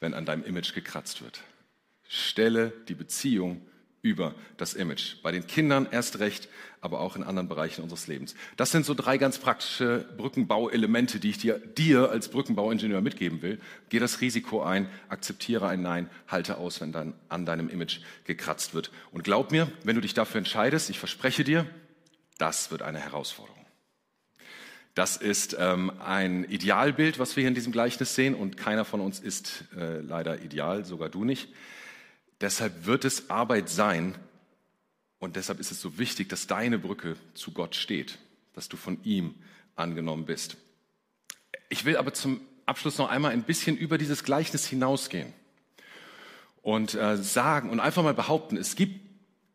wenn an deinem Image gekratzt wird. Stelle die Beziehung über das Image. Bei den Kindern erst recht, aber auch in anderen Bereichen unseres Lebens. Das sind so drei ganz praktische Brückenbauelemente, die ich dir, dir als Brückenbauingenieur mitgeben will. Geh das Risiko ein, akzeptiere ein Nein, halte aus, wenn dann an deinem Image gekratzt wird. Und glaub mir, wenn du dich dafür entscheidest, ich verspreche dir, das wird eine Herausforderung. Das ist ähm, ein Idealbild, was wir hier in diesem Gleichnis sehen, und keiner von uns ist äh, leider ideal, sogar du nicht. Deshalb wird es Arbeit sein und deshalb ist es so wichtig, dass deine Brücke zu Gott steht, dass du von ihm angenommen bist. Ich will aber zum Abschluss noch einmal ein bisschen über dieses Gleichnis hinausgehen und äh, sagen und einfach mal behaupten, es gibt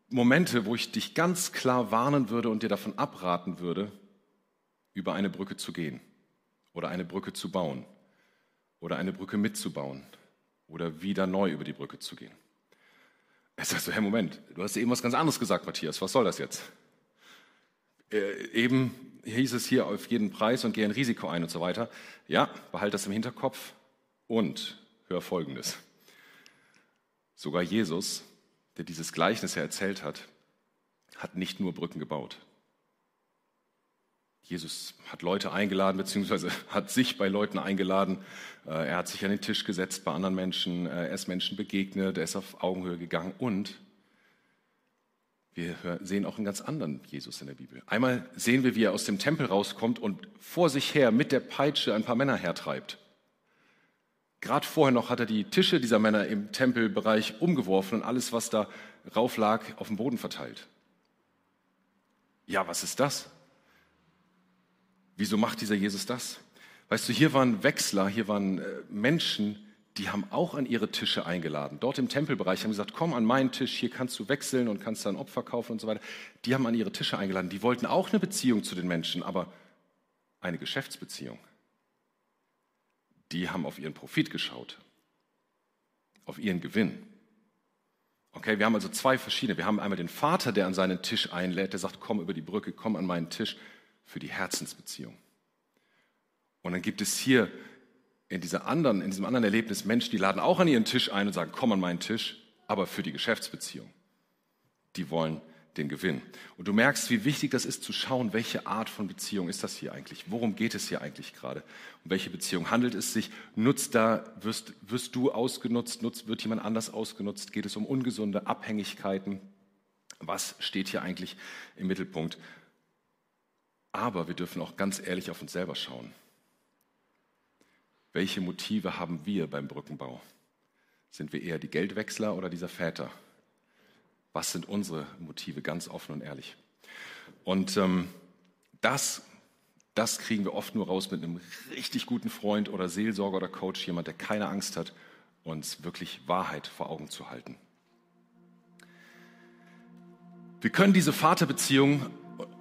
Momente, wo ich dich ganz klar warnen würde und dir davon abraten würde, über eine Brücke zu gehen oder eine Brücke zu bauen oder eine Brücke mitzubauen oder wieder neu über die Brücke zu gehen. Er sagt so, Herr, Moment, du hast eben was ganz anderes gesagt, Matthias, was soll das jetzt? Äh, eben hieß es hier auf jeden Preis und geh ein Risiko ein und so weiter. Ja, behalt das im Hinterkopf und hör Folgendes. Sogar Jesus, der dieses Gleichnis erzählt hat, hat nicht nur Brücken gebaut. Jesus hat Leute eingeladen, beziehungsweise hat sich bei Leuten eingeladen. Äh, er hat sich an den Tisch gesetzt bei anderen Menschen. Äh, er ist Menschen begegnet. Er ist auf Augenhöhe gegangen. Und wir sehen auch einen ganz anderen Jesus in der Bibel. Einmal sehen wir, wie er aus dem Tempel rauskommt und vor sich her mit der Peitsche ein paar Männer hertreibt. Gerade vorher noch hat er die Tische dieser Männer im Tempelbereich umgeworfen und alles, was da rauf lag, auf dem Boden verteilt. Ja, was ist das? Wieso macht dieser Jesus das? Weißt du, hier waren Wechsler, hier waren äh, Menschen, die haben auch an ihre Tische eingeladen. Dort im Tempelbereich haben gesagt, komm an meinen Tisch, hier kannst du wechseln und kannst dann Opfer kaufen und so weiter. Die haben an ihre Tische eingeladen. Die wollten auch eine Beziehung zu den Menschen, aber eine Geschäftsbeziehung. Die haben auf ihren Profit geschaut, auf ihren Gewinn. Okay, wir haben also zwei verschiedene. Wir haben einmal den Vater, der an seinen Tisch einlädt, der sagt, komm über die Brücke, komm an meinen Tisch für die Herzensbeziehung. Und dann gibt es hier in, dieser anderen, in diesem anderen Erlebnis Menschen, die laden auch an ihren Tisch ein und sagen, komm an meinen Tisch, aber für die Geschäftsbeziehung. Die wollen den Gewinn. Und du merkst, wie wichtig das ist zu schauen, welche Art von Beziehung ist das hier eigentlich? Worum geht es hier eigentlich gerade? Um welche Beziehung handelt es sich? Nutzt da, wirst, wirst du ausgenutzt? Nutzt, wird jemand anders ausgenutzt? Geht es um ungesunde Abhängigkeiten? Was steht hier eigentlich im Mittelpunkt? Aber wir dürfen auch ganz ehrlich auf uns selber schauen. Welche Motive haben wir beim Brückenbau? Sind wir eher die Geldwechsler oder dieser Väter? Was sind unsere Motive, ganz offen und ehrlich? Und ähm, das, das kriegen wir oft nur raus mit einem richtig guten Freund oder Seelsorger oder Coach, jemand, der keine Angst hat, uns wirklich Wahrheit vor Augen zu halten. Wir können diese Vaterbeziehung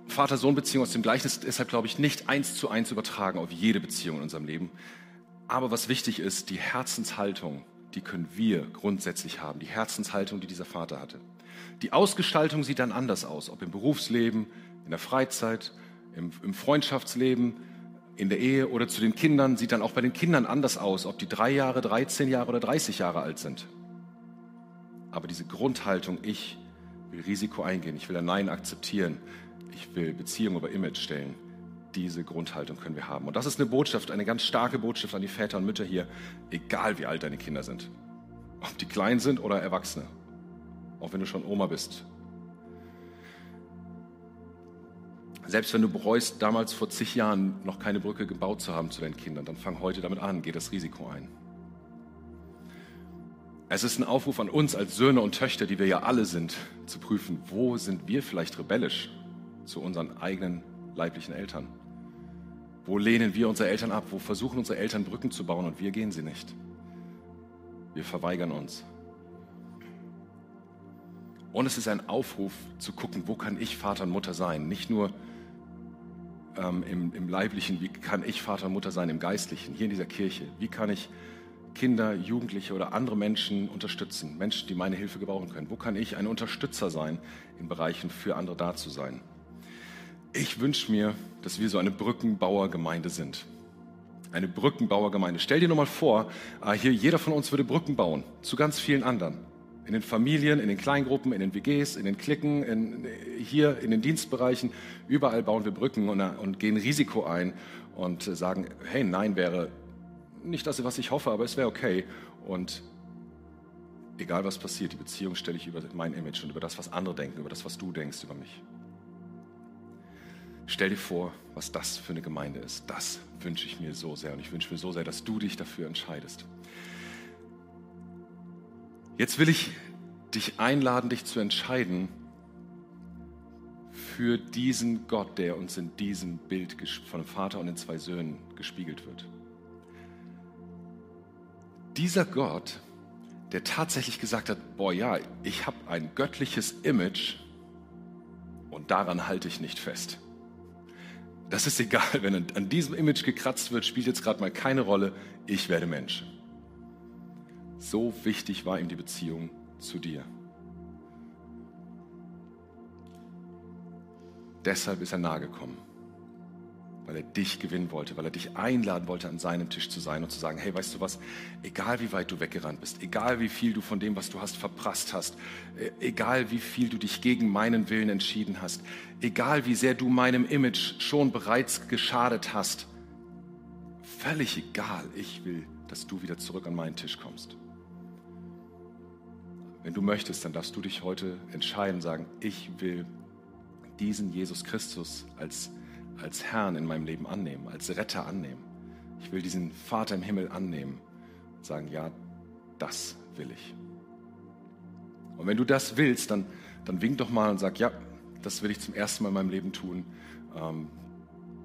Vater-Sohn-Beziehung aus dem Gleichnis deshalb, glaube ich, nicht eins zu eins übertragen auf jede Beziehung in unserem Leben. Aber was wichtig ist, die Herzenshaltung, die können wir grundsätzlich haben. Die Herzenshaltung, die dieser Vater hatte. Die Ausgestaltung sieht dann anders aus, ob im Berufsleben, in der Freizeit, im, im Freundschaftsleben, in der Ehe oder zu den Kindern, sieht dann auch bei den Kindern anders aus, ob die drei Jahre, 13 Jahre oder 30 Jahre alt sind. Aber diese Grundhaltung, ich will Risiko eingehen, ich will ein Nein akzeptieren, ich will Beziehung über Image stellen. Diese Grundhaltung können wir haben. Und das ist eine Botschaft, eine ganz starke Botschaft an die Väter und Mütter hier, egal wie alt deine Kinder sind. Ob die klein sind oder Erwachsene. Auch wenn du schon Oma bist. Selbst wenn du bereust, damals vor zig Jahren noch keine Brücke gebaut zu haben zu deinen Kindern, dann fang heute damit an, geh das Risiko ein. Es ist ein Aufruf an uns als Söhne und Töchter, die wir ja alle sind, zu prüfen, wo sind wir vielleicht rebellisch zu unseren eigenen leiblichen Eltern? Wo lehnen wir unsere Eltern ab? Wo versuchen unsere Eltern Brücken zu bauen und wir gehen sie nicht? Wir verweigern uns. Und es ist ein Aufruf zu gucken, wo kann ich Vater und Mutter sein? Nicht nur ähm, im, im Leiblichen, wie kann ich Vater und Mutter sein im Geistlichen, hier in dieser Kirche? Wie kann ich Kinder, Jugendliche oder andere Menschen unterstützen? Menschen, die meine Hilfe gebrauchen können. Wo kann ich ein Unterstützer sein in Bereichen für andere da zu sein? Ich wünsche mir, dass wir so eine Brückenbauergemeinde sind. Eine Brückenbauergemeinde. Stell dir nur mal vor, äh, hier jeder von uns würde Brücken bauen zu ganz vielen anderen. In den Familien, in den Kleingruppen, in den WGs, in den Klicken, in, hier in den Dienstbereichen. Überall bauen wir Brücken und, und gehen Risiko ein und sagen, hey, nein wäre nicht das, was ich hoffe, aber es wäre okay. Und egal was passiert, die Beziehung stelle ich über mein Image und über das, was andere denken, über das, was du denkst über mich. Stell dir vor, was das für eine Gemeinde ist. Das wünsche ich mir so sehr und ich wünsche mir so sehr, dass du dich dafür entscheidest. Jetzt will ich dich einladen, dich zu entscheiden für diesen Gott, der uns in diesem Bild von Vater und den zwei Söhnen gespiegelt wird. Dieser Gott, der tatsächlich gesagt hat, boah ja, ich habe ein göttliches Image und daran halte ich nicht fest. Das ist egal, wenn an diesem Image gekratzt wird, spielt jetzt gerade mal keine Rolle. Ich werde Mensch. So wichtig war ihm die Beziehung zu dir. Deshalb ist er nahe gekommen. Weil er dich gewinnen wollte, weil er dich einladen wollte, an seinem Tisch zu sein und zu sagen, hey, weißt du was, egal wie weit du weggerannt bist, egal wie viel du von dem, was du hast, verprasst hast, äh, egal wie viel du dich gegen meinen Willen entschieden hast, egal wie sehr du meinem Image schon bereits geschadet hast, völlig egal, ich will, dass du wieder zurück an meinen Tisch kommst. Wenn du möchtest, dann darfst du dich heute entscheiden sagen, ich will diesen Jesus Christus als als Herrn in meinem Leben annehmen, als Retter annehmen. Ich will diesen Vater im Himmel annehmen und sagen, ja, das will ich. Und wenn du das willst, dann, dann wink doch mal und sag, ja, das will ich zum ersten Mal in meinem Leben tun. Ähm,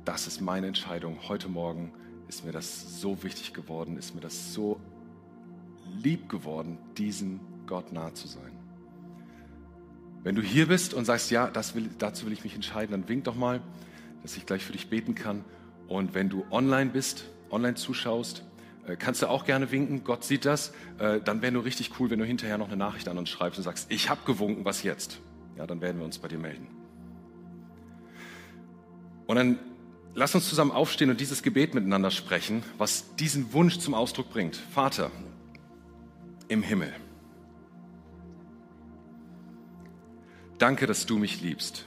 das ist meine Entscheidung. Heute Morgen ist mir das so wichtig geworden, ist mir das so lieb geworden, diesem Gott nahe zu sein. Wenn du hier bist und sagst, ja, will, dazu will ich mich entscheiden, dann wink doch mal dass ich gleich für dich beten kann. Und wenn du online bist, online zuschaust, äh, kannst du auch gerne winken. Gott sieht das. Äh, dann wäre nur richtig cool, wenn du hinterher noch eine Nachricht an uns schreibst und sagst, ich habe gewunken, was jetzt? Ja, dann werden wir uns bei dir melden. Und dann lass uns zusammen aufstehen und dieses Gebet miteinander sprechen, was diesen Wunsch zum Ausdruck bringt. Vater im Himmel. Danke, dass du mich liebst.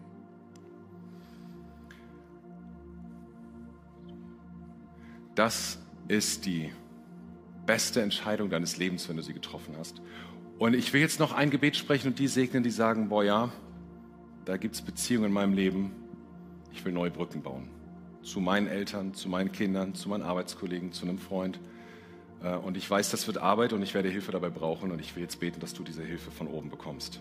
Das ist die beste Entscheidung deines Lebens, wenn du sie getroffen hast. Und ich will jetzt noch ein Gebet sprechen und die segnen, die sagen, boah ja, da gibt es Beziehungen in meinem Leben, ich will neue Brücken bauen. Zu meinen Eltern, zu meinen Kindern, zu meinen Arbeitskollegen, zu einem Freund. Äh, und ich weiß, das wird Arbeit und ich werde Hilfe dabei brauchen und ich will jetzt beten, dass du diese Hilfe von oben bekommst.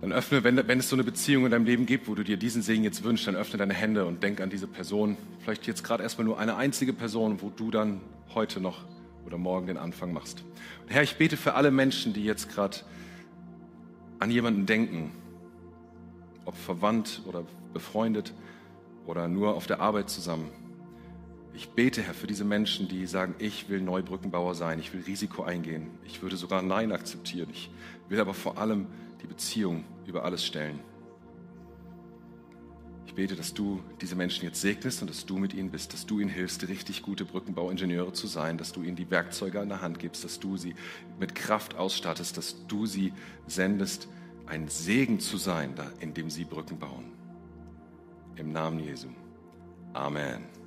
Dann öffne, wenn, wenn es so eine Beziehung in deinem Leben gibt, wo du dir diesen Segen jetzt wünschst, dann öffne deine Hände und denk an diese Person. Vielleicht jetzt gerade erstmal nur eine einzige Person, wo du dann heute noch oder morgen den Anfang machst. Und Herr, ich bete für alle Menschen, die jetzt gerade an jemanden denken, ob verwandt oder befreundet oder nur auf der Arbeit zusammen. Ich bete, Herr, für diese Menschen, die sagen, ich will Neubrückenbauer sein, ich will Risiko eingehen, ich würde sogar Nein akzeptieren, ich will aber vor allem die Beziehung über alles stellen. Ich bete, dass du diese Menschen jetzt segnest und dass du mit ihnen bist, dass du ihnen hilfst, richtig gute Brückenbauingenieure zu sein, dass du ihnen die Werkzeuge an der Hand gibst, dass du sie mit Kraft ausstattest, dass du sie sendest, ein Segen zu sein, indem sie Brücken bauen. Im Namen Jesu. Amen.